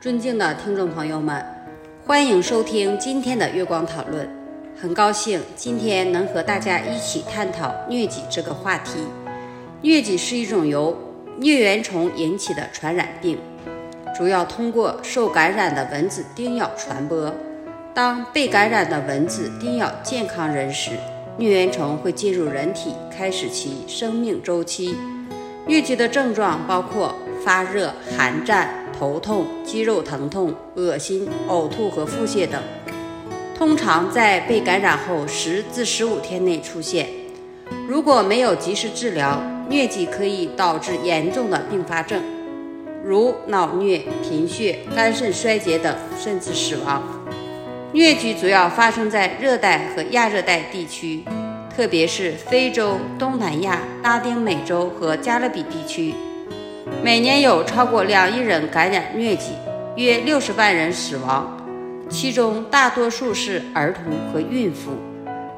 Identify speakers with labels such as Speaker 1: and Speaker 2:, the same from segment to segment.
Speaker 1: 尊敬的听众朋友们，欢迎收听今天的月光讨论。很高兴今天能和大家一起探讨疟疾这个话题。疟疾是一种由疟原虫引起的传染病，主要通过受感染的蚊子叮咬传播。当被感染的蚊子叮咬健康人时，疟原虫会进入人体，开始其生命周期。疟疾的症状包括发热、寒战。头痛、肌肉疼痛、恶心、呕吐和腹泻等，通常在被感染后十至十五天内出现。如果没有及时治疗，疟疾可以导致严重的并发症，如脑疟、贫血、肝肾衰竭等，甚至死亡。疟疾主要发生在热带和亚热带地区，特别是非洲、东南亚、拉丁美洲和加勒比地区。每年有超过两亿人感染疟疾，约六十万人死亡，其中大多数是儿童和孕妇。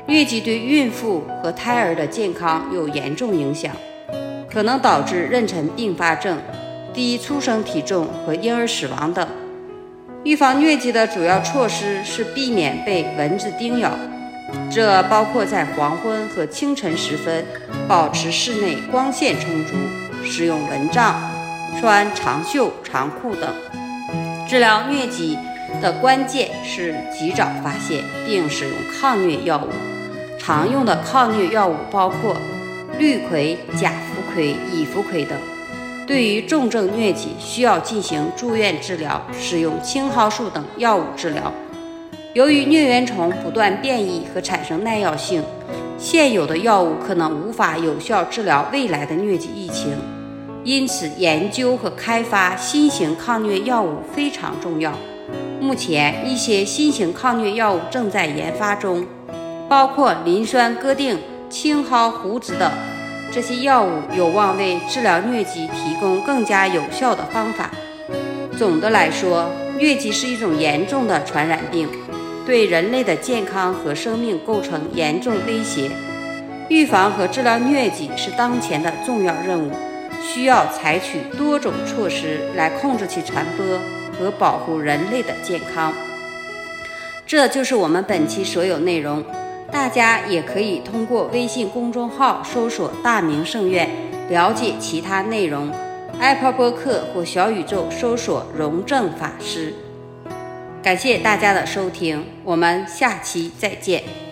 Speaker 1: 疟疾对孕妇和胎儿的健康有严重影响，可能导致妊娠并发症、低出生体重和婴儿死亡等。预防疟疾的主要措施是避免被蚊子叮咬，这包括在黄昏和清晨时分保持室内光线充足。使用蚊帐、穿长袖长裤等。治疗疟疾的关键是及早发现并使用抗疟药物。常用的抗疟药物包括氯喹、甲氟喹、乙氟喹等。对于重症疟疾，需要进行住院治疗，使用青蒿素等药物治疗。由于疟原虫不断变异和产生耐药性，现有的药物可能无法有效治疗未来的疟疾疫情。因此，研究和开发新型抗疟药物非常重要。目前，一些新型抗疟药物正在研发中，包括磷酸哥定、青蒿胡子等。这些药物有望为治疗疟疾提供更加有效的方法。总的来说，疟疾是一种严重的传染病，对人类的健康和生命构成严重威胁。预防和治疗疟疾是当前的重要任务。需要采取多种措施来控制其传播和保护人类的健康。这就是我们本期所有内容。大家也可以通过微信公众号搜索“大明圣院”了解其他内容。Apple 播客或小宇宙搜索“荣正法师”。感谢大家的收听，我们下期再见。